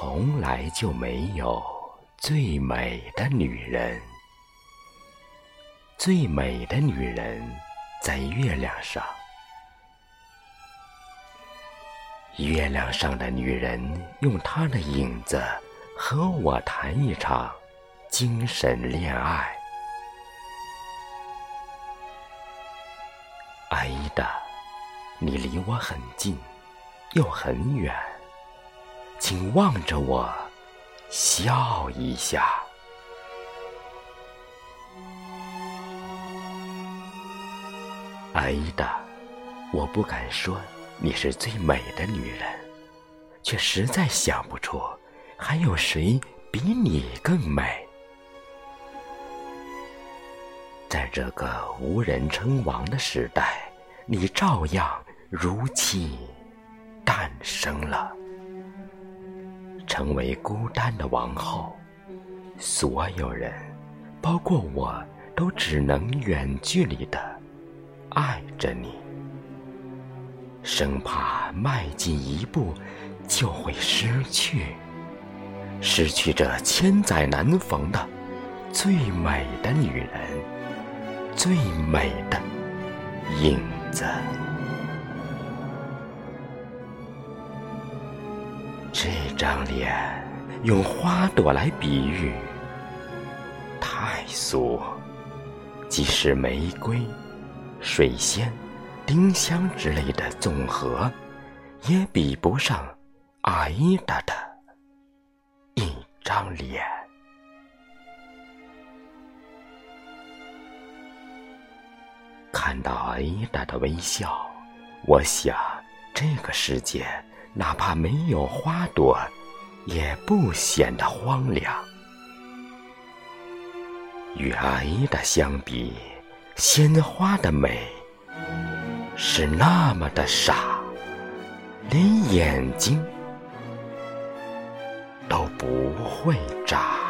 从来就没有最美的女人。最美的女人在月亮上，月亮上的女人用她的影子和我谈一场精神恋爱。阿依达，你离我很近，又很远，请望着我，笑一下。阿依达，我不敢说你是最美的女人，却实在想不出还有谁比你更美。在这个无人称王的时代，你照样如期诞生了，成为孤单的王后。所有人，包括我，都只能远距离的爱着你，生怕迈进一步就会失去，失去这千载难逢的最美的女人。最美的影子，这张脸用花朵来比喻，太俗。即使玫瑰、水仙、丁香之类的总和，也比不上阿依达的一张脸。看到阿依达的微笑，我想这个世界哪怕没有花朵，也不显得荒凉。与爱的相比，鲜花的美是那么的傻，连眼睛都不会眨。